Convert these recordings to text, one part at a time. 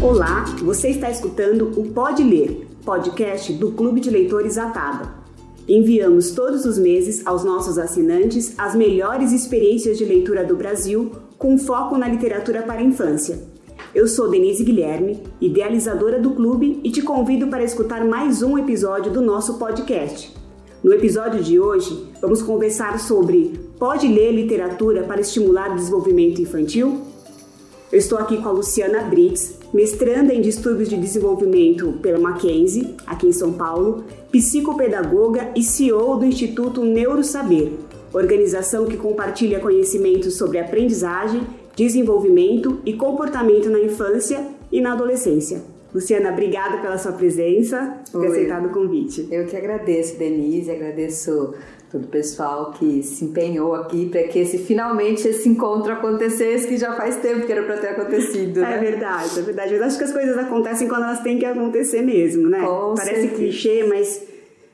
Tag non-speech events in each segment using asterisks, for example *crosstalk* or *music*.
Olá, você está escutando o Pode Ler, podcast do Clube de Leitores Atada. Enviamos todos os meses aos nossos assinantes as melhores experiências de leitura do Brasil, com foco na literatura para a infância. Eu sou Denise Guilherme, idealizadora do clube, e te convido para escutar mais um episódio do nosso podcast. No episódio de hoje, vamos conversar sobre Pode ler literatura para estimular o desenvolvimento infantil? Eu estou aqui com a Luciana Brits, mestranda em distúrbios de desenvolvimento pela Mackenzie, aqui em São Paulo, psicopedagoga e CEO do Instituto Neurosaber, organização que compartilha conhecimentos sobre aprendizagem, desenvolvimento e comportamento na infância e na adolescência. Luciana, obrigada pela sua presença, por ter aceitado o convite. Eu que agradeço, Denise, agradeço todo o pessoal que se empenhou aqui para que esse, finalmente esse encontro acontecesse, que já faz tempo que era para ter acontecido. Né? É verdade, é verdade. Eu acho que as coisas acontecem quando elas têm que acontecer mesmo, né? Com Parece certeza. clichê, mas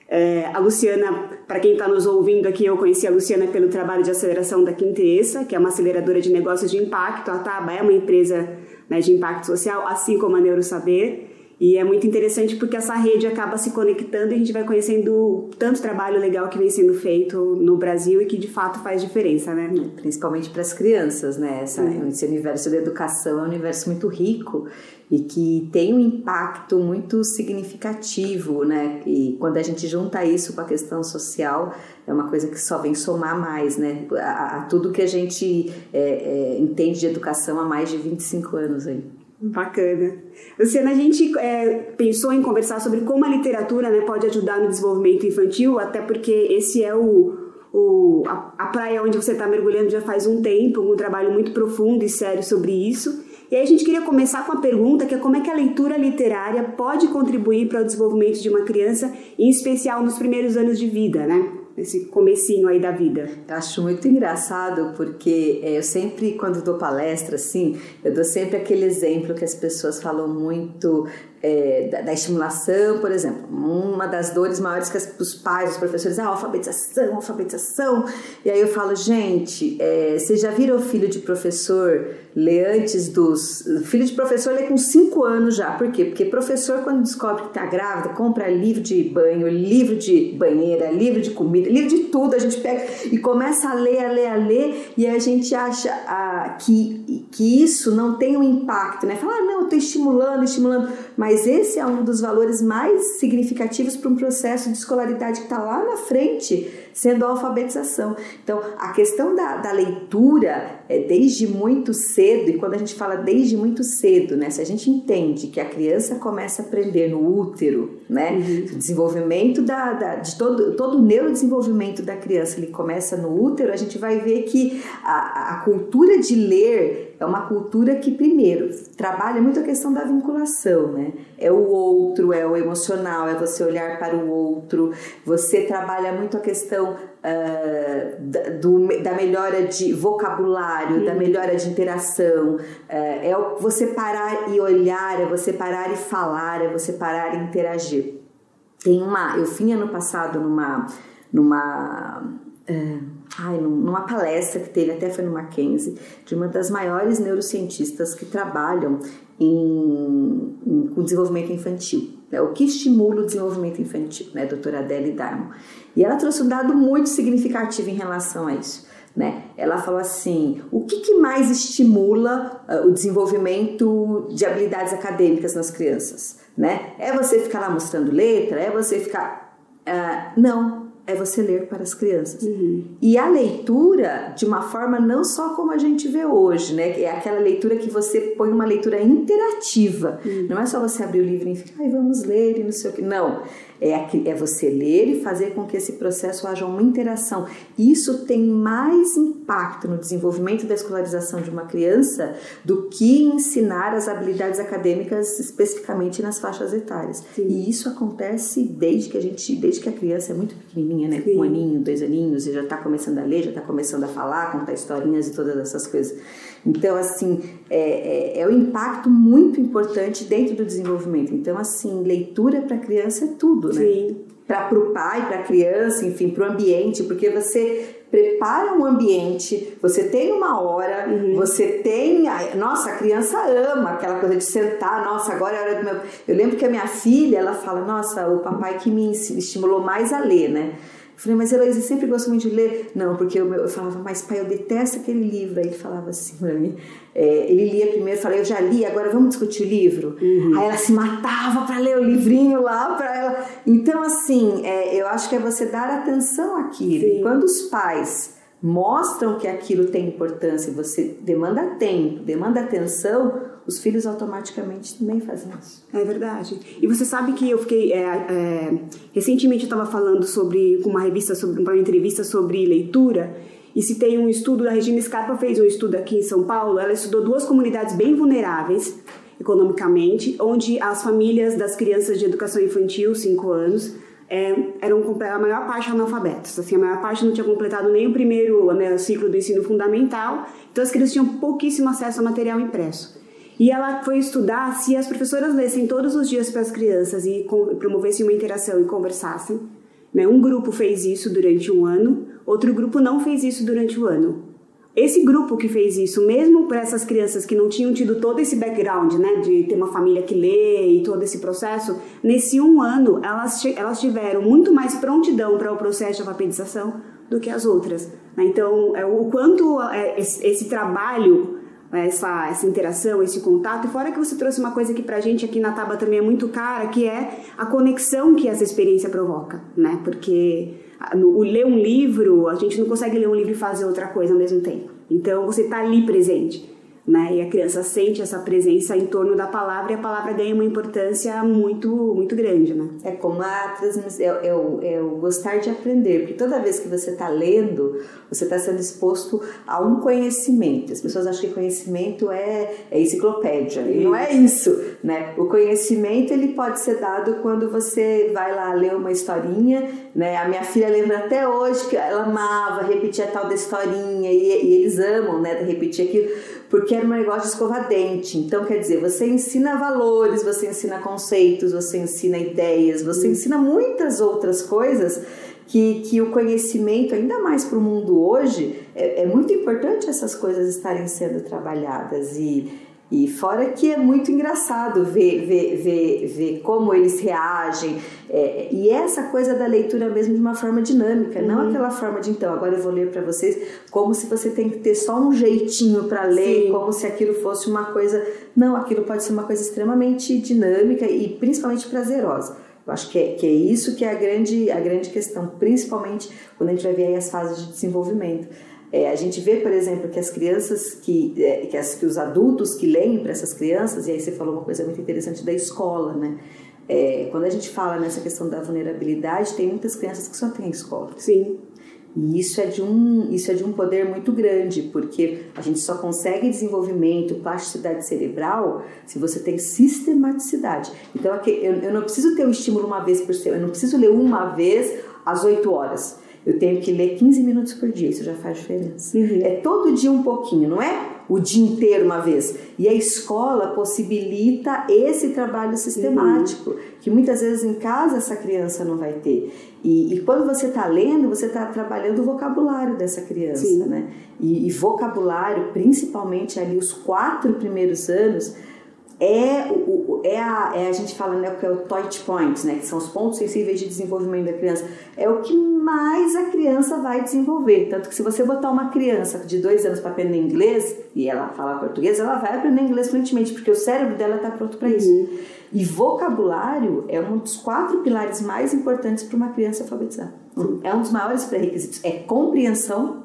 é, a Luciana, para quem está nos ouvindo aqui, eu conheci a Luciana pelo trabalho de aceleração da Quintessa, que é uma aceleradora de negócios de impacto. A Taba é uma empresa né, de impacto social, assim como a Neurosaber. E é muito interessante porque essa rede acaba se conectando e a gente vai conhecendo tanto trabalho legal que vem sendo feito no Brasil e que de fato faz diferença, né? Principalmente para as crianças, né? Essa, Esse universo da educação é um universo muito rico e que tem um impacto muito significativo, né? E quando a gente junta isso com a questão social, é uma coisa que só vem somar mais, né? A, a tudo que a gente é, é, entende de educação há mais de 25 anos aí. Bacana. Luciana, a gente é, pensou em conversar sobre como a literatura né, pode ajudar no desenvolvimento infantil, até porque esse é o, o a, a praia onde você está mergulhando já faz um tempo, um trabalho muito profundo e sério sobre isso. E aí a gente queria começar com a pergunta que é como é que a leitura literária pode contribuir para o desenvolvimento de uma criança, em especial nos primeiros anos de vida, né? Nesse comecinho aí da vida. Eu acho muito engraçado porque eu sempre, quando dou palestra, assim, eu dou sempre aquele exemplo que as pessoas falam muito é, da, da, estimulação, por exemplo. Uma das dores maiores que os pais, os professores, ah, alfabetização, alfabetização. E aí eu falo, gente, é, vocês já viram o filho de professor ler antes dos... Filho de professor lê com 5 anos já. Por quê? Porque professor, quando descobre que está grávida, compra livro de banho, livro de banheira, livro de comida, livro de tudo. A gente pega e começa a ler, a ler, a ler. E a gente acha ah, que, que isso não tem um impacto, né? Fala, ah, não, eu estou estimulando, estimulando. Mas mas esse é um dos valores mais significativos para um processo de escolaridade que está lá na frente, sendo a alfabetização. Então, a questão da, da leitura é desde muito cedo, e quando a gente fala desde muito cedo, né? Se a gente entende que a criança começa a aprender no útero, né? Uhum. O desenvolvimento da, da, de todo, todo o neurodesenvolvimento da criança, ele começa no útero, a gente vai ver que a, a cultura de ler é uma cultura que, primeiro, trabalha muito a questão da vinculação, né? É o outro, é o emocional, é você olhar para o outro, você trabalha muito a questão uh, da, do, da melhora de vocabulário, uhum. da melhora de interação, uh, é você parar e olhar, é você parar e falar, é você parar e interagir. Tem uma, eu fui ano passado numa, numa uh, ai, numa palestra que teve, até foi no Mackenzie, de uma das maiores neurocientistas que trabalham em, em, com desenvolvimento infantil. Né? O que estimula o desenvolvimento infantil, né? doutora Adele Darmon. E ela trouxe um dado muito significativo em relação a isso. Né? Ela falou assim: o que, que mais estimula uh, o desenvolvimento de habilidades acadêmicas nas crianças? Né? É você ficar lá mostrando letra? É você ficar. Uh, não, é você ler para as crianças. Uhum. E a leitura, de uma forma não só como a gente vê hoje, né? É aquela leitura que você põe uma leitura interativa. Uhum. Não é só você abrir o livro e ficar, ai, vamos ler e não sei o que. Não. É, é você ler e fazer com que esse processo haja uma interação. Isso tem mais impacto no desenvolvimento da escolarização de uma criança do que ensinar as habilidades acadêmicas especificamente nas faixas etárias. Sim. E isso acontece desde que a gente, desde que a criança é muito pequenininha, né? Sim. Um aninho, dois aninhos, e já está começando a ler, já está começando a falar, contar historinhas e todas essas coisas. Então, assim, é, é, é um impacto muito importante dentro do desenvolvimento. Então, assim, leitura para criança é tudo, né? Sim. Para o pai, para a criança, enfim, para o ambiente, porque você prepara um ambiente, você tem uma hora, uhum. você tem. A, nossa, a criança ama aquela coisa de sentar, nossa, agora é a hora do meu. Eu lembro que a minha filha, ela fala, nossa, o papai que me estimulou mais a ler, né? Eu falei, mas Heloísa sempre gostou muito de ler? Não, porque eu, eu falava, mas pai, eu detesto aquele livro. Aí ele falava assim pra mim, é, ele lia primeiro, falei, eu já li, agora vamos discutir o livro? Uhum. Aí ela se matava para ler o livrinho lá para ela. Então, assim, é, eu acho que é você dar atenção àquilo. Sim. Quando os pais mostram que aquilo tem importância você demanda tempo, demanda atenção, os filhos automaticamente também fazem isso. É verdade. E você sabe que eu fiquei. É, é, recentemente eu estava falando sobre, com uma revista, sobre uma entrevista sobre leitura. E se tem um estudo, a Regina Scarpa fez um estudo aqui em São Paulo, ela estudou duas comunidades bem vulneráveis economicamente, onde as famílias das crianças de educação infantil, 5 anos, é, eram a maior parte analfabetos. Assim, a maior parte não tinha completado nem o primeiro né, ciclo do ensino fundamental, então as crianças tinham pouquíssimo acesso a material impresso. E ela foi estudar se as professoras lessem todos os dias para as crianças e promovessem uma interação e conversassem. Né? Um grupo fez isso durante um ano, outro grupo não fez isso durante o ano. Esse grupo que fez isso, mesmo para essas crianças que não tinham tido todo esse background, né, de ter uma família que lê e todo esse processo, nesse um ano elas, elas tiveram muito mais prontidão para o processo de alfabetização do que as outras. Né? Então, é, o quanto é, esse, esse trabalho essa, essa interação, esse contato. E fora que você trouxe uma coisa que pra gente aqui na Taba também é muito cara, que é a conexão que essa experiência provoca, né? Porque o ler um livro, a gente não consegue ler um livro e fazer outra coisa ao mesmo tempo. Então você tá ali presente né? E a criança sente essa presença em torno da palavra e a palavra ganha uma importância muito muito grande, né? É como a transmissão, é, é, é o gostar de aprender, porque toda vez que você está lendo, você está sendo exposto a um conhecimento. As pessoas acham que conhecimento é, é enciclopédia, e não é isso, né? O conhecimento ele pode ser dado quando você vai lá ler uma historinha, né? A minha filha lembra até hoje que ela amava repetir a tal da historinha e, e eles amam, né? Repetir aquilo porque era um negócio de escovar dente. Então, quer dizer, você ensina valores, você ensina conceitos, você ensina ideias, você ensina muitas outras coisas que, que o conhecimento, ainda mais para o mundo hoje, é, é muito importante essas coisas estarem sendo trabalhadas e e fora que é muito engraçado ver, ver, ver, ver como eles reagem. É, e essa coisa da leitura mesmo de uma forma dinâmica, uhum. não aquela forma de então, agora eu vou ler para vocês, como se você tem que ter só um jeitinho para ler, Sim. como se aquilo fosse uma coisa. Não, aquilo pode ser uma coisa extremamente dinâmica e principalmente prazerosa. Eu acho que é, que é isso que é a grande, a grande questão, principalmente quando a gente vai ver aí as fases de desenvolvimento. É, a gente vê, por exemplo, que as crianças, que, é, que, as, que os adultos que leem para essas crianças, e aí você falou uma coisa muito interessante da escola, né? É, quando a gente fala nessa questão da vulnerabilidade, tem muitas crianças que só têm a escola. Sim. E isso é, de um, isso é de um poder muito grande, porque a gente só consegue desenvolvimento, plasticidade cerebral, se você tem sistematicidade. Então, eu, eu não preciso ter o um estímulo uma vez por semana, eu não preciso ler uma vez às 8 horas. Eu tenho que ler 15 minutos por dia, isso já faz diferença. Uhum. É todo dia um pouquinho, não é o dia inteiro uma vez. E a escola possibilita esse trabalho sistemático, uhum. que muitas vezes em casa essa criança não vai ter. E, e quando você está lendo, você está trabalhando o vocabulário dessa criança, Sim. né? E, e vocabulário, principalmente ali os quatro primeiros anos, é, o, é, a, é a gente fala né, que é o touch point, né, que são os pontos sensíveis de desenvolvimento da criança, é o que mais a criança vai desenvolver. Tanto que se você botar uma criança de dois anos para aprender inglês e ela falar português, ela vai aprender inglês fluentemente, porque o cérebro dela está pronto para isso. Uhum. E vocabulário é um dos quatro pilares mais importantes para uma criança alfabetizar. É um dos maiores pré-requisitos. É compreensão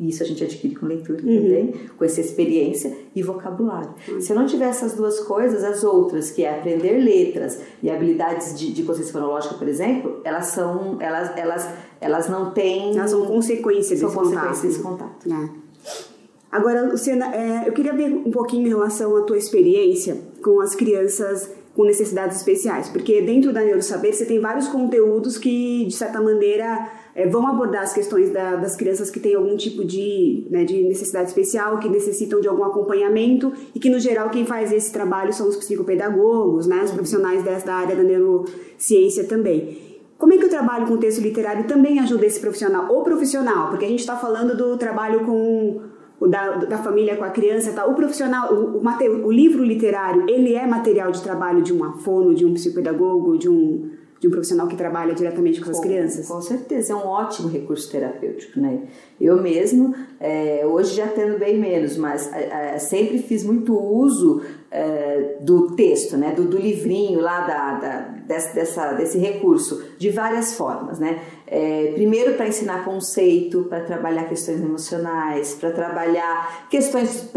e isso a gente adquire com leitura uhum. também, com essa experiência e vocabulário. Uhum. Se eu não tiver essas duas coisas, as outras, que é aprender letras e habilidades de, de consciência fonológica, por exemplo, elas são, elas, elas, elas não têm... Elas são consequências são desse consequências contato. desse contato. É. Agora, Luciana, é, eu queria ver um pouquinho em relação à tua experiência com as crianças com necessidades especiais, porque dentro da Neurosaber você tem vários conteúdos que, de certa maneira, é, vão abordar as questões da, das crianças que têm algum tipo de, né, de necessidade especial, que necessitam de algum acompanhamento e que, no geral, quem faz esse trabalho são os psicopedagogos, né, os profissionais dessa área da neurociência também. Como é que o trabalho com texto literário também ajuda esse profissional? Ou profissional, porque a gente está falando do trabalho com da, da família com a criança, tá? o profissional, o, o, o, livro literário, ele é material de trabalho de um fono, de um psicopedagogo, de um, de um profissional que trabalha diretamente com, as crianças? Com certeza, é um ótimo recurso terapêutico, né? Eu mesmo, é, hoje já tendo bem menos, mas é, é sempre fiz muito uso é, do texto, né? Do, do livrinho lá da, da desse, dessa, desse recurso, de várias formas, né? É, primeiro para ensinar conceito, para trabalhar questões emocionais, para trabalhar questões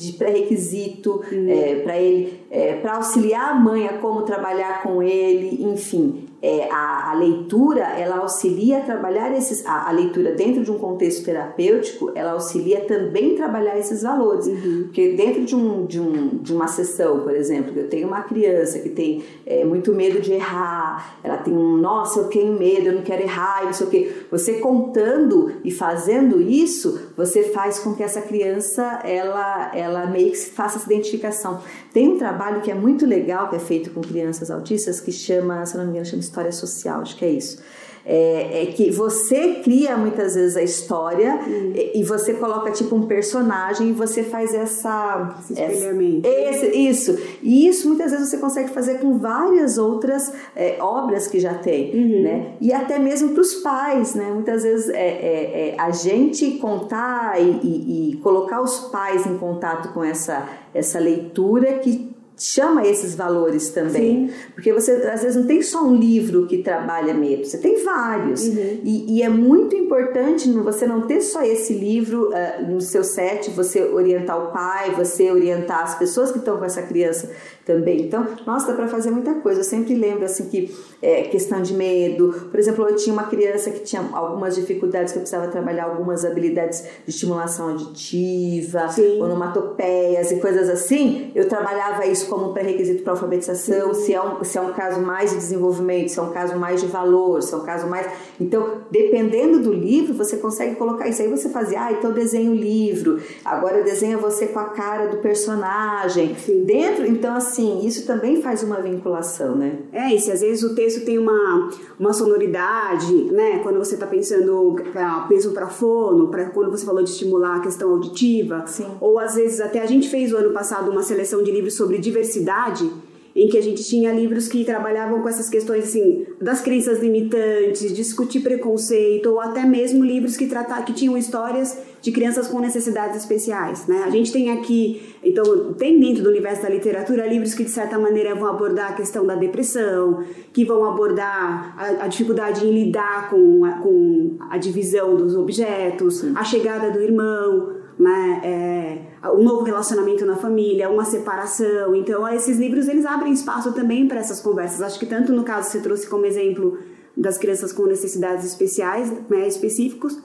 de pré-requisito, hum. é, para ele, é, para auxiliar a mãe a como trabalhar com ele, enfim, é, a, a, leitura ela auxilia a trabalhar esses a, a, leitura dentro de um contexto terapêutico ela auxilia também trabalhar esses valores uhum. porque dentro de, um, de, um, de uma sessão por exemplo eu tenho uma criança que tem é, muito medo de errar ela tem um nossa eu tenho medo eu não quero errar não sei o que você contando e fazendo isso você faz com que essa criança ela ela meio que faça essa identificação tem um trabalho que é muito legal que é feito com crianças autistas que chama se não me engano chama história social, acho que é isso. É, é, que você cria muitas vezes a história hum. e, e, você coloca tipo um personagem e você faz essa, esse espelhamento. Esse, isso. E isso muitas vezes você consegue fazer com várias outras é, obras que já tem, uhum. né? E até mesmo para os pais, né? Muitas vezes é, é, é, a gente contar e, e, e colocar os pais em contato com essa, essa leitura que chama esses valores também. Sim. Porque você, às vezes, não tem só um livro que trabalha medo, você tem vários. Uhum. E, e, é muito importante você não ter só esse livro uh, no seu set, você orientar o pai, você orientar as pessoas que estão com essa criança também. Então, nossa, dá para fazer muita coisa. Eu sempre lembro, assim, que é, questão de medo. Por exemplo, eu tinha uma criança que tinha algumas dificuldades, que eu precisava trabalhar algumas habilidades de estimulação auditiva, Sim. onomatopeias e coisas assim. Eu trabalhava isso como pré-requisito para alfabetização, se é, um, se é um caso mais de desenvolvimento, se é um caso mais de valor, se é um caso mais. Então, dependendo do livro, você consegue colocar isso. Aí você fazia, ah, então desenho o livro, agora desenha você com a cara do personagem. Sim. Dentro, então, assim, isso também faz uma vinculação, né? É, e se às vezes o texto tem uma, uma sonoridade, né? Quando você está pensando pra, peso para fono, para quando você falou de estimular a questão auditiva, Sim. ou às vezes até a gente fez o ano passado uma seleção de livros sobre diversidade, em que a gente tinha livros que trabalhavam com essas questões assim das crenças limitantes, discutir preconceito ou até mesmo livros que tratavam que tinham histórias de crianças com necessidades especiais, né? A gente tem aqui, então, tem dentro do universo da literatura livros que de certa maneira vão abordar a questão da depressão, que vão abordar a, a dificuldade em lidar com a, com a divisão dos objetos, a chegada do irmão, né? É, um novo relacionamento na família, uma separação. Então, esses livros eles abrem espaço também para essas conversas. Acho que tanto no caso que você trouxe como exemplo das crianças com necessidades especiais, né, específicos,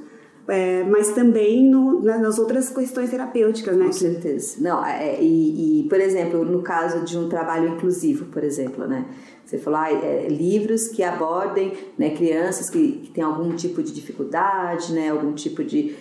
é, mas também no, nas outras questões terapêuticas, né? Com certeza. Não, é, e, e, por exemplo, no caso de um trabalho inclusivo, por exemplo, né? Você falou, ah, é, livros que abordem né, crianças que, que têm algum tipo de dificuldade, né, algum tipo de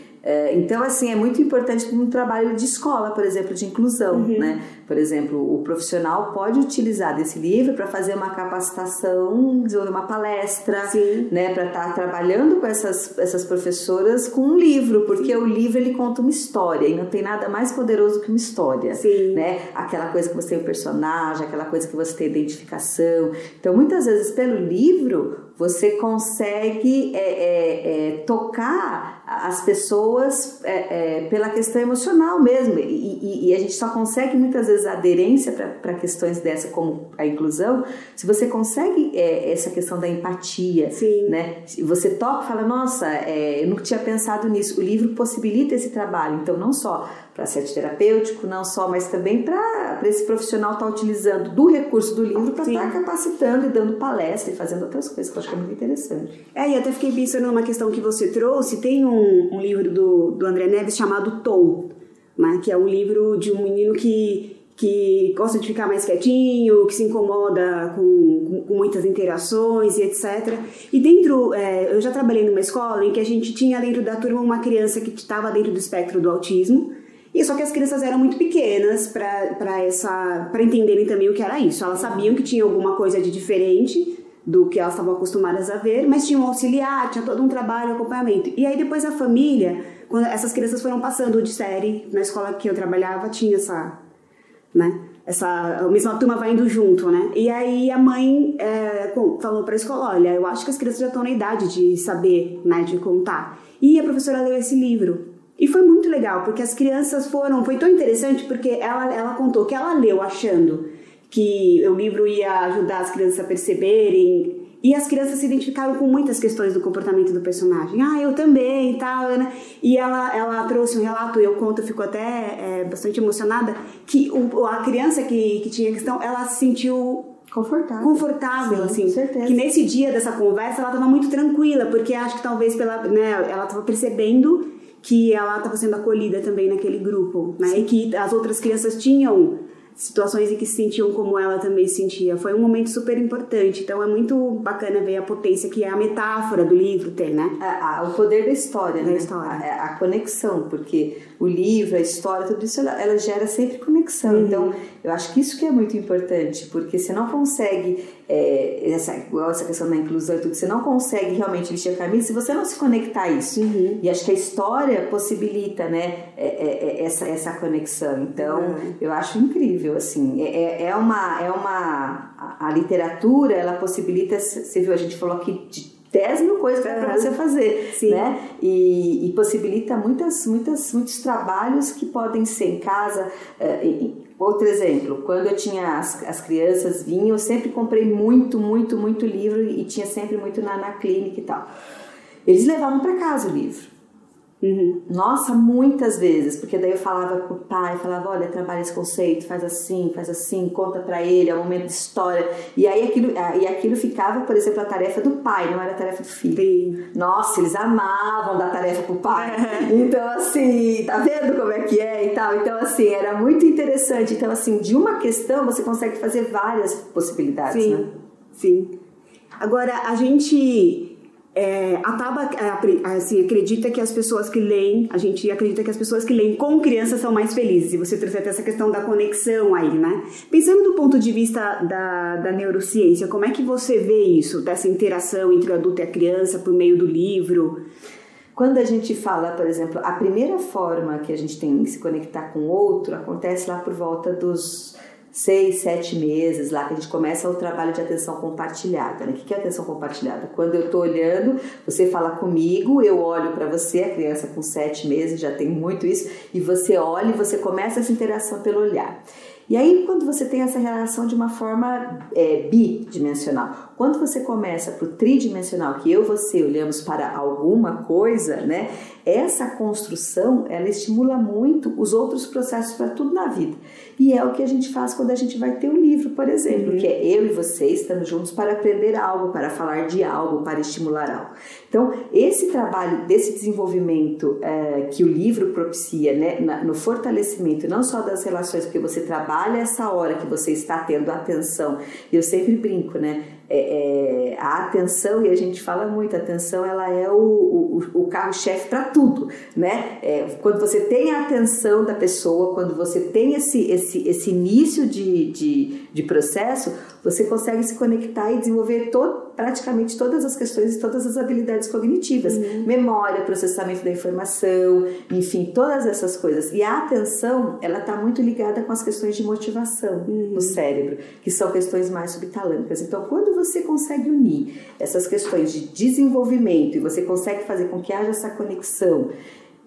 então, assim, é muito importante um trabalho de escola, por exemplo, de inclusão, uhum. né? Por exemplo, o profissional pode utilizar desse livro para fazer uma capacitação, desenvolver uma palestra, Sim. né? Para estar tá trabalhando com essas, essas professoras com um livro, porque Sim. o livro ele conta uma história e não tem nada mais poderoso que uma história, Sim. né? Aquela coisa que você tem o um personagem, aquela coisa que você tem identificação. Então, muitas vezes, pelo livro, você consegue é, é, é, tocar as pessoas é, é, pela questão emocional mesmo. E, e, e, a gente só consegue muitas vezes aderência para questões dessa, como a inclusão, se você consegue é, essa questão da empatia. Sim. Né? Você toca e fala, nossa, eu nunca tinha pensado nisso. O livro possibilita esse trabalho. Então, não só para ser terapêutico, não só, mas também para esse profissional estar tá utilizando do recurso do livro para estar tá capacitando e dando palestra e fazendo outras coisas, que eu acho que é muito interessante. É, e até fiquei pensando numa questão que você trouxe, tem um, um livro do, do André Neves chamado Tom, né, que é um livro de um menino que que gosta de ficar mais quietinho, que se incomoda com, com muitas interações e etc. E dentro, é, eu já trabalhei numa escola em que a gente tinha dentro da turma uma criança que estava dentro do espectro do autismo, e só que as crianças eram muito pequenas para essa para entenderem também o que era isso. Elas sabiam que tinha alguma coisa de diferente do que elas estavam acostumadas a ver, mas tinha um auxiliar, tinha todo um trabalho, acompanhamento. E aí depois a família, quando essas crianças foram passando de série na escola que eu trabalhava, tinha essa né? Essa, a mesma turma vai indo junto, né? E aí a mãe é, falou para a escola, olha, eu acho que as crianças já estão na idade de saber, né, de contar. E a professora leu esse livro. E foi muito legal, porque as crianças foram, foi tão interessante porque ela, ela contou que ela leu achando que o livro ia ajudar as crianças a perceberem e as crianças se identificaram com muitas questões do comportamento do personagem. Ah, eu também e tal, né? E ela, ela trouxe um relato, eu conto, ficou até é, bastante emocionada, que o, a criança que, que tinha questão, ela se sentiu confortável, confortável Sim, assim, com certeza. que nesse dia dessa conversa ela estava muito tranquila, porque acho que talvez pela, né, ela estava percebendo que ela estava sendo acolhida também naquele grupo, né? E que as outras crianças tinham situações em que se sentiam como ela também se sentia. Foi um momento super importante. Então é muito bacana ver a potência que é a metáfora do livro tem, né? A, a, o poder da história, da né? História. A, a, conexão, porque o livro, a história, tudo isso, ela, ela gera sempre conexão. Uhum. Então, eu acho que isso que é muito importante, porque você não consegue, é, essa, igual essa questão da inclusão e tudo, você não consegue realmente vestir a camisa se você não se conectar a isso. Uhum. E acho que a história possibilita, né, é, é, é essa, essa conexão. Então, uhum. eu acho incrível, assim. É, é, é uma... É uma a, literatura, ela possibilita, você viu, a gente falou aqui de 10 mil coisas para você fazer, Sim. né? E, e, possibilita muitas, muitas, muitos trabalhos que podem ser em casa. Uh, outro exemplo, quando eu tinha as, as crianças vinham, eu sempre comprei muito, muito, muito livro e tinha sempre muito na, na clínica e tal. Eles levavam para casa o livro. Uhum. Nossa, muitas vezes, porque daí eu falava pro pai, falava, olha, trabalha esse conceito, faz assim, faz assim, conta para ele, é um momento de história. E aí aquilo, e aquilo ficava, por exemplo, a tarefa do pai, não era a tarefa do filho. Sim. Nossa, eles amavam dar tarefa pro pai. *laughs* então, assim, tá vendo como é que é e tal? Então, assim, era muito interessante. Então, assim, de uma questão você consegue fazer várias possibilidades, sim, né? Sim. Agora, a gente é, a Taba é, assim, acredita que as pessoas que leem, a gente acredita que as pessoas que leem com crianças são mais felizes. E você trouxe até essa questão da conexão aí, né? Pensando do ponto de vista da, da neurociência, como é que você vê isso, dessa interação entre o adulto e a criança por meio do livro? Quando a gente fala, por exemplo, a primeira forma que a gente tem de se conectar com o outro acontece lá por volta dos seis, sete meses lá que a gente começa o trabalho de atenção compartilhada. Né? O que é atenção compartilhada? Quando eu estou olhando, você fala comigo, eu olho para você, a criança com sete meses já tem muito isso, e você olha e você começa essa interação pelo olhar. E aí, quando você tem essa relação de uma forma é, bidimensional, quando você começa para o tridimensional, que eu e você olhamos para alguma coisa, né? Essa construção, ela estimula muito os outros processos para tudo na vida. E é o que a gente faz quando a gente vai ter um livro, por exemplo, uhum. que é eu e você estamos juntos para aprender algo, para falar de algo, para estimular algo. Então, esse trabalho desse desenvolvimento é, que o livro propicia, né, na, no fortalecimento não só das relações, porque você trabalha essa hora que você está tendo atenção, eu sempre brinco, né? É, é, a atenção, e a gente fala muito, a atenção ela é o, o, o carro-chefe para tudo, né? É, quando você tem a atenção da pessoa, quando você tem esse, esse, esse início de, de, de processo, você consegue se conectar e desenvolver todo, praticamente todas as questões e todas as habilidades cognitivas. Uhum. Memória, processamento da informação, enfim, todas essas coisas. E a atenção, ela está muito ligada com as questões de motivação uhum. no cérebro, que são questões mais subtalâmicas. Então, quando você consegue unir essas questões de desenvolvimento e você consegue fazer com que haja essa conexão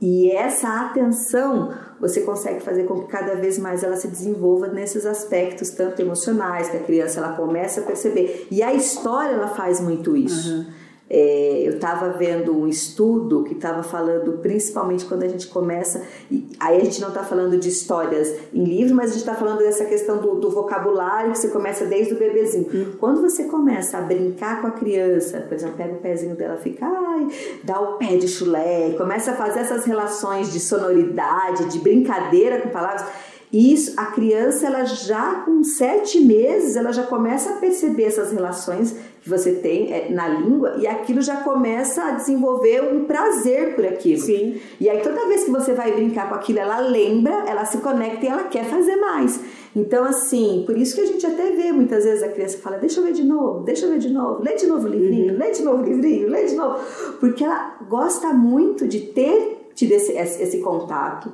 e essa atenção você consegue fazer com que cada vez mais ela se desenvolva nesses aspectos tanto emocionais que a criança ela começa a perceber. E a história ela faz muito isso. Uhum. É, eu estava vendo um estudo que estava falando, principalmente quando a gente começa, e aí a gente não está falando de histórias em livros, mas a gente está falando dessa questão do, do, vocabulário que você começa desde o bebezinho. Uhum. Quando você começa a brincar com a criança, por exemplo, pega o pezinho dela, fica, ai, dá o pé de chulé, começa a fazer essas relações de sonoridade, de brincadeira com palavras isso, a criança, ela já com sete meses, ela já começa a perceber essas relações que você tem é, na língua e aquilo já começa a desenvolver um prazer por aquilo. Sim. E aí toda vez que você vai brincar com aquilo, ela lembra, ela se conecta e ela quer fazer mais. Então, assim, por isso que a gente até vê muitas vezes a criança fala, deixa eu ver de novo, deixa eu ver de novo, lê de novo o livrinho, uhum. lê de novo o livrinho, lê de novo. Porque ela gosta muito de ter tido esse, esse contato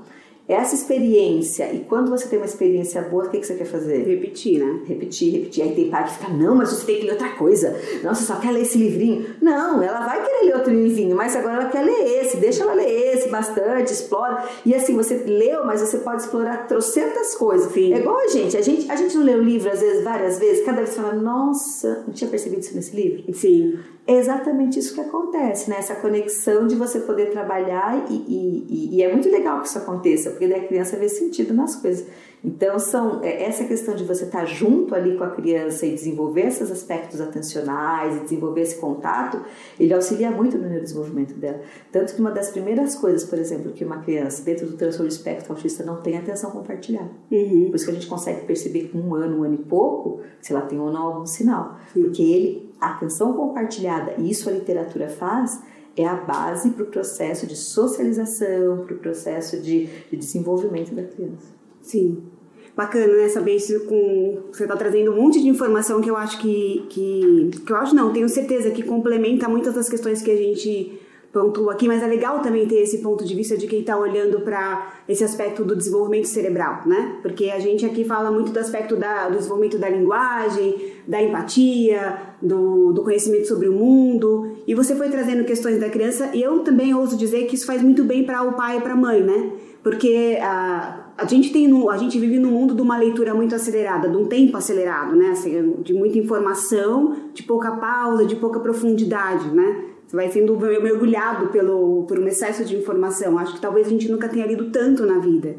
essa experiência, e quando você tem uma experiência boa, o que, que você quer fazer? Repetir, né? Repetir, repetir. Aí tem pai que fica, não, mas você tem que ler outra coisa. Nossa, só quer ler esse livrinho. Não, ela vai querer ler outro livrinho, mas agora ela quer ler esse. Deixa ela ler esse bastante, explora. E assim, você leu, mas você pode explorar trocentas coisas. Sim. É igual a gente. A gente, a gente não lê o livro, às vezes, várias vezes, cada vez fala, nossa, não tinha percebido isso nesse livro? Sim. É exatamente isso que acontece, né? Essa conexão de você poder trabalhar e, e, e, é muito legal que isso aconteça, porque daí a criança vê sentido nas coisas. Então, são é, essa questão de você estar junto ali com a criança e desenvolver esses aspectos atencionais e desenvolver esse contato, ele auxilia muito no neurodesenvolvimento dela. Tanto que uma das primeiras coisas, por exemplo, que uma criança dentro do transtorno de espectro autista não tem atenção compartilhada. Uhum. Por isso que a gente consegue perceber com um ano, um ano e pouco, se ela tem ou não algum sinal. Sim. Porque ele, a atenção compartilhada, e isso a literatura faz, é a base para o processo de socialização, para o processo de, de desenvolvimento da criança. Sim bacana, né? Saber isso com. Você tá trazendo um monte de informação que eu acho que. que, que eu acho não, tenho certeza que complementa muitas das questões que a gente pontua aqui, mas é legal também ter esse ponto de vista de quem está olhando para esse aspecto do desenvolvimento cerebral, né? Porque a gente aqui fala muito do aspecto da, do desenvolvimento da linguagem, da empatia, do, do conhecimento sobre o mundo, e você foi trazendo questões da criança, e eu também ouso dizer que isso faz muito bem para o pai e para a mãe, né? Porque a a gente tem a gente vive num mundo de uma leitura muito acelerada, de um tempo acelerado, né? Assim, de muita informação, de pouca pausa, de pouca profundidade, né? Você vai sendo mergulhado pelo por um excesso de informação. Acho que talvez a gente nunca tenha lido tanto na vida,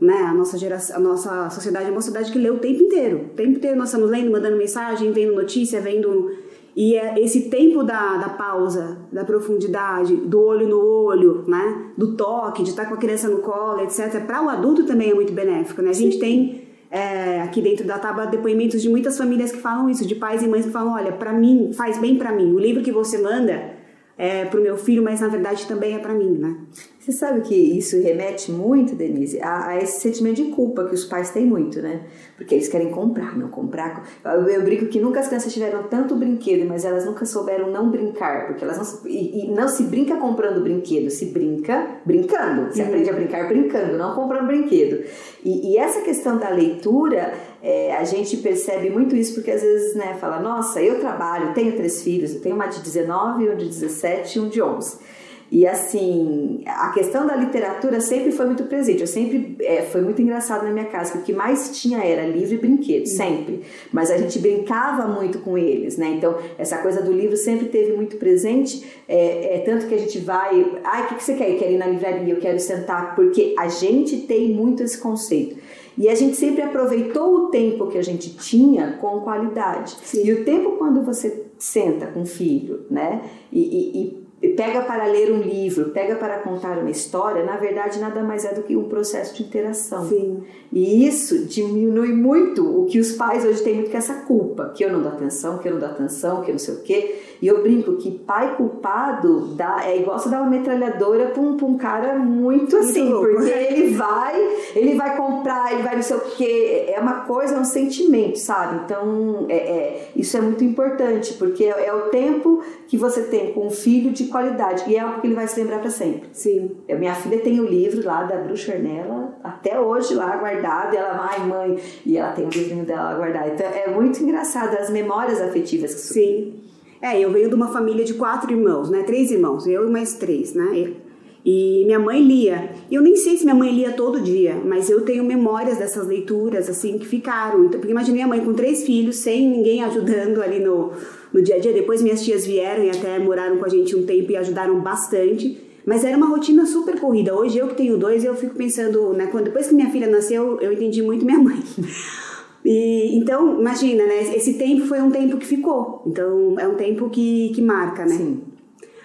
né? A nossa geração, a nossa sociedade é uma sociedade que lê o tempo inteiro, o tempo inteiro nós estamos lendo, mandando mensagem, vendo notícia, vendo e é esse tempo da, da pausa, da profundidade, do olho no olho, né? do toque, de estar com a criança no colo, etc., para o adulto também é muito benéfico. Né? A gente tem é, aqui dentro da tábua depoimentos de muitas famílias que falam isso, de pais e mães que falam: olha, para mim, faz bem para mim. O livro que você manda é para o meu filho, mas na verdade também é para mim, né? Você sabe que isso remete muito, Denise, a, a, esse sentimento de culpa que os pais têm muito, né? Porque eles querem comprar, não comprar. Eu, eu brinco que nunca as crianças tiveram tanto brinquedo, mas elas nunca souberam não brincar, porque elas não e, e não se brinca comprando brinquedo, se brinca brincando. Se uhum. aprende a brincar brincando, não comprando brinquedo. E, e essa questão da leitura, é, a gente percebe muito isso porque às vezes, né, fala, nossa, eu trabalho, tenho três filhos, eu tenho uma de 19, um de 17 e um de 11. E assim, a questão da literatura sempre foi muito presente. Eu sempre é, foi muito engraçado na minha casa, que o que mais tinha era livro e brinquedo, sempre. Mas a gente brincava muito com eles, né? Então, essa coisa do livro sempre teve muito presente. É, é tanto que a gente vai, ai, ah, o que, que você quer? Eu quero ir na livraria, eu quero sentar, porque a gente tem muito esse conceito. E a gente sempre aproveitou o tempo que a gente tinha com qualidade. Sim. E o tempo quando você senta com o filho, né? e, e, e pega para ler um livro, pega para contar uma história, na verdade nada mais é do que um processo de interação. Sim. E isso diminui muito o que os pais hoje têm muito que é essa culpa, que eu não dou atenção, que eu não dou atenção, que eu não sei o quê. E eu brinco que pai culpado dá, é igual você dar uma metralhadora para um, um, cara muito assim, muito porque ele vai, ele vai comprar, ele vai não sei o quê. É uma coisa, é um sentimento, sabe? Então, é, é isso é muito importante, porque é, é o tempo que você tem com um filho de qualidade. E é algo que ele vai se lembrar para sempre. Sim. Eu, minha filha tem o livro lá da Bruxa Ornella, até hoje lá guardado. E ela, ai mãe, e ela tem o livrinho dela guardado. Então é muito engraçado as memórias afetivas que Sim. É, eu venho de uma família de quatro irmãos, né? Três irmãos, eu e mais três, né? E minha mãe lia. Eu nem sei se minha mãe lia todo dia, mas eu tenho memórias dessas leituras, assim, que ficaram. Então, porque imaginei a mãe com três filhos, sem ninguém ajudando ali no, no dia a dia. Depois minhas tias vieram e até moraram com a gente um tempo e ajudaram bastante. Mas era uma rotina super corrida. Hoje eu que tenho dois, eu fico pensando, né? Quando, depois que minha filha nasceu, eu entendi muito minha mãe. *laughs* E, então, imagina, né? Esse tempo foi um tempo que ficou. Então, é um tempo que, que marca, né? Sim.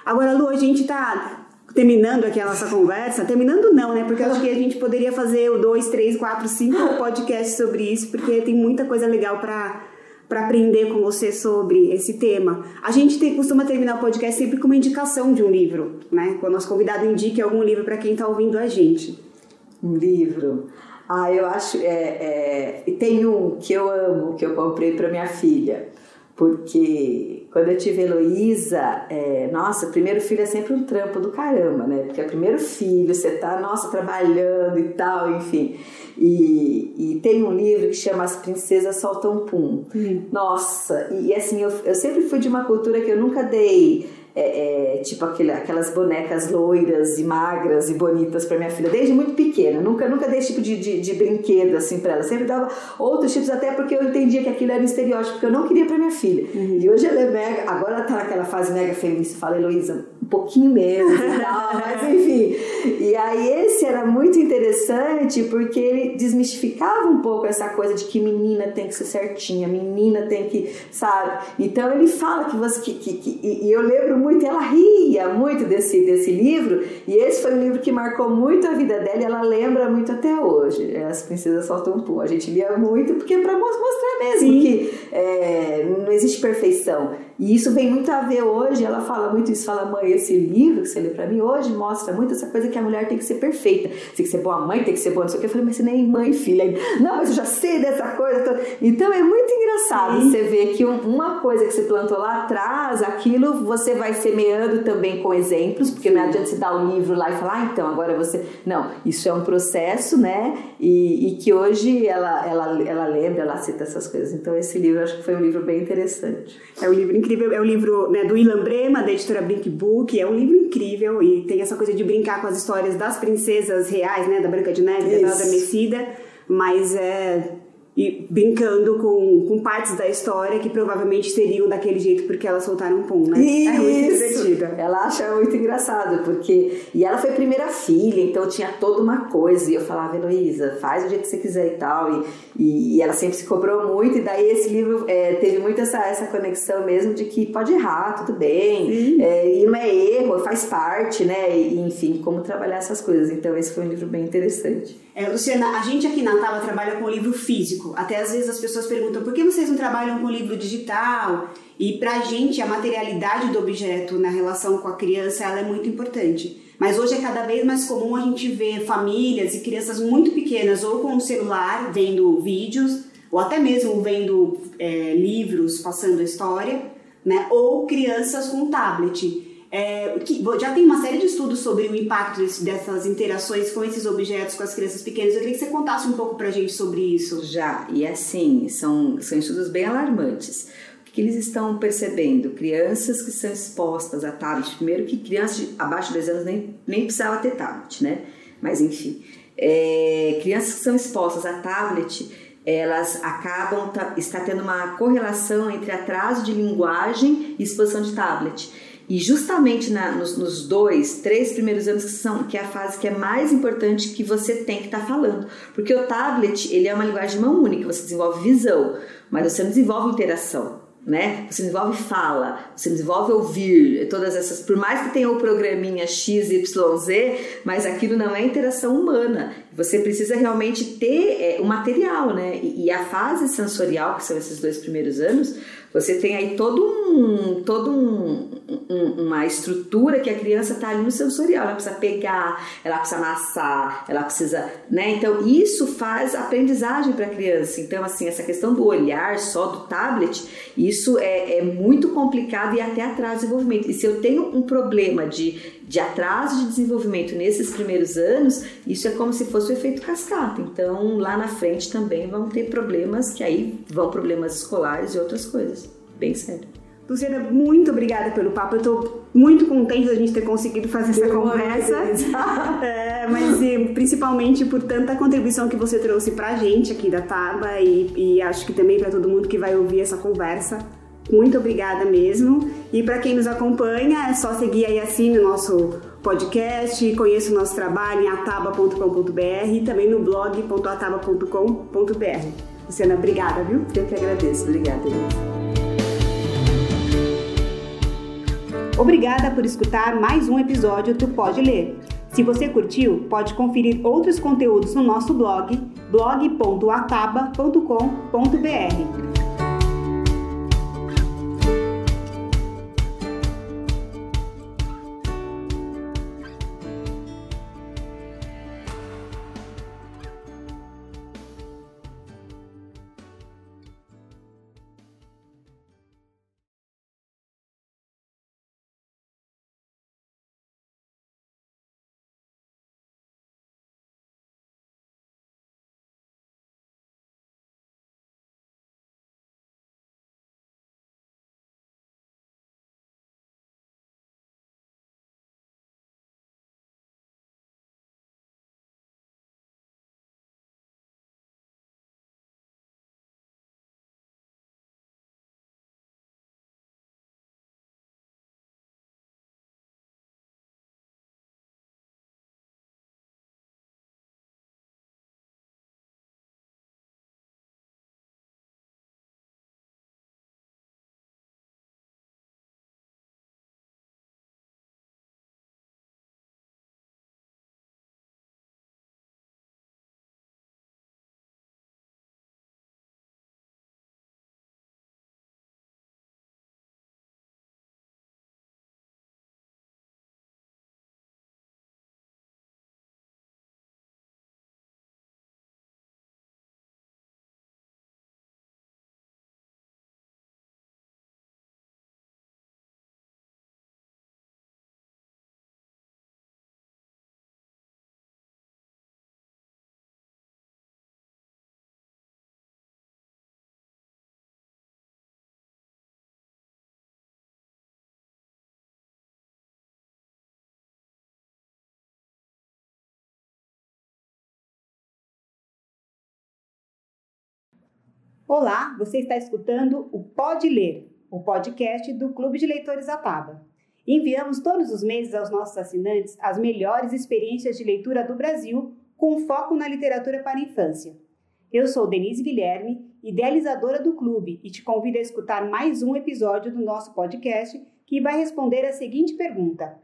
Agora, Lu, a gente tá terminando aqui a nossa conversa, terminando não, né? Porque eu acho que a gente poderia fazer o dois, três, quatro, cinco podcasts sobre isso, porque tem muita coisa legal para para aprender com você sobre esse tema. A gente tem, costuma terminar o podcast sempre com uma indicação de um livro, né? Quando o nosso convidado indique algum livro para quem está ouvindo a gente. Um livro. Ah, eu acho. É, é, tem um que eu amo, que eu comprei para minha filha porque quando eu tive Heloísa, é, nossa, primeiro filho é sempre um trampo do caramba, né? Porque é o primeiro filho, você tá, nossa, trabalhando e tal, enfim. E, e tem um livro que chama As Princesas Soltam Pum. Uhum. Nossa, e, e assim, eu, eu sempre fui de uma cultura que eu nunca dei é, é, tipo aquele, aquelas bonecas loiras e magras e bonitas para minha filha, desde muito pequena. Nunca, nunca dei esse tipo de, de, de brinquedo assim para ela. Sempre dava outros tipos, até porque eu entendia que aquilo era um estereótipo, porque eu não queria para minha filha. Uhum. E hoje ela é mega, agora ela tá naquela fase mega feminista. Fala, Heloísa, um pouquinho mesmo e tal, *laughs* mas enfim. E aí esse era muito interessante porque ele desmistificava um pouco essa coisa de que menina tem que ser certinha, menina tem que, sabe? Então ele fala que você. Que, que, que e eu lembro muito, ela ria muito desse, desse livro, e esse foi um livro que marcou muito a vida dela e ela lembra muito até hoje. É, As Princesas Soltam um Pum. A gente lia muito porque é para mostrar mesmo Sim. que é, não existe perfeição. E isso vem muito a ver hoje, ela fala muito isso, fala, mãe, esse livro que você lê pra mim hoje mostra muito essa coisa que a mulher tem que ser perfeita, tem que ser boa mãe, tem que ser boa, não sei o que. Eu falei, mas você nem é mãe, filha. Não, mas eu já sei dessa coisa. Então é muito engraçado Sim. você ver que uma coisa que você plantou lá atrás, aquilo você vai semeando também com exemplos, porque não adianta você dar um livro lá e falar, ah, então agora você. Não, isso é um processo, né? E, e que hoje ela, ela, ela lembra, ela cita essas coisas. Então esse livro acho que foi um livro bem interessante. É um livro incrível. É o livro né, do Ilan Brema, da editora Brink Book. É um livro incrível e tem essa coisa de brincar com as histórias das princesas reais, né? Da Branca de Neve, Isso. da Bela Adormecida. Mas é e brincando com, com partes da história que provavelmente seriam daquele jeito porque elas soltaram pum, né? Isso. É muito divertida. Ela acha muito engraçado, porque. E ela foi primeira filha, então tinha toda uma coisa. E eu falava, Heloísa, faz do jeito que você quiser e tal. E, e, e ela sempre se cobrou muito, e daí esse livro é, teve muito essa, essa conexão mesmo de que pode errar, tudo bem. É, e não é erro, faz parte, né? E, enfim, como trabalhar essas coisas. Então esse foi um livro bem interessante. É, Luciana, a gente aqui na Tava trabalha com livro físico. Até às vezes as pessoas perguntam por que vocês não trabalham com livro digital? E pra gente a materialidade do objeto na relação com a criança ela é muito importante. Mas hoje é cada vez mais comum a gente ver famílias e crianças muito pequenas ou com o celular vendo vídeos ou até mesmo vendo é, livros passando a história, né? Ou crianças com tablet. É, que, já tem uma série de estudos sobre o impacto dessas interações com esses objetos com as crianças pequenas. Eu queria que você contasse um pouco pra gente sobre isso. Já, e assim, são, são estudos bem alarmantes. O que eles estão percebendo? Crianças que são expostas a tablet, primeiro que crianças de, abaixo de 10 anos nem, nem precisava ter tablet, né? Mas enfim, é, crianças que são expostas a tablet, elas acabam, tá, está tendo uma correlação entre atraso de linguagem e exposição de tablet. E justamente na, nos, nos, dois, três primeiros anos que são que é a fase que é mais importante que você tem que estar tá falando, porque o tablet ele é uma linguagem de mão única, você desenvolve visão, mas você não desenvolve interação né? Você desenvolve fala, você desenvolve ouvir, todas essas, por mais que tenha o programinha X, Y, Z, mas aquilo não é interação humana. Você precisa realmente ter é, o material, né? E, e, a fase sensorial, que são esses dois primeiros anos, você tem aí todo um, todo um, um, uma estrutura que a criança está ali no sensorial. Ela precisa pegar, ela precisa amassar, ela precisa, né? Então isso faz aprendizagem para a criança. Então assim essa questão do olhar só do tablet, isso é, é muito complicado e até atrasa o desenvolvimento. E se eu tenho um problema de de atraso de desenvolvimento nesses primeiros anos, isso é como se fosse o efeito cascata. Então, lá na frente também vão ter problemas, que aí vão problemas escolares e outras coisas. Bem sério. Luciana, muito obrigada pelo papo. Eu estou muito contente da gente ter conseguido fazer essa conversa. *laughs* é, mas e, principalmente por tanta contribuição que você trouxe para a gente aqui da Taba e, e acho que também para todo mundo que vai ouvir essa conversa. Muito obrigada mesmo. E para quem nos acompanha, é só seguir aí assim o nosso podcast, conheça o nosso trabalho em ataba.com.br e também no blog.ataba.com.br. Luciana, obrigada, viu? Eu que agradeço. Obrigada. Obrigada por escutar mais um episódio do Pode Ler. Se você curtiu, pode conferir outros conteúdos no nosso blog blog.ataba.com.br. Olá, você está escutando o Pode Ler, o podcast do Clube de Leitores Ataba. Enviamos todos os meses aos nossos assinantes as melhores experiências de leitura do Brasil, com foco na literatura para a infância. Eu sou Denise Guilherme, idealizadora do clube, e te convido a escutar mais um episódio do nosso podcast que vai responder a seguinte pergunta: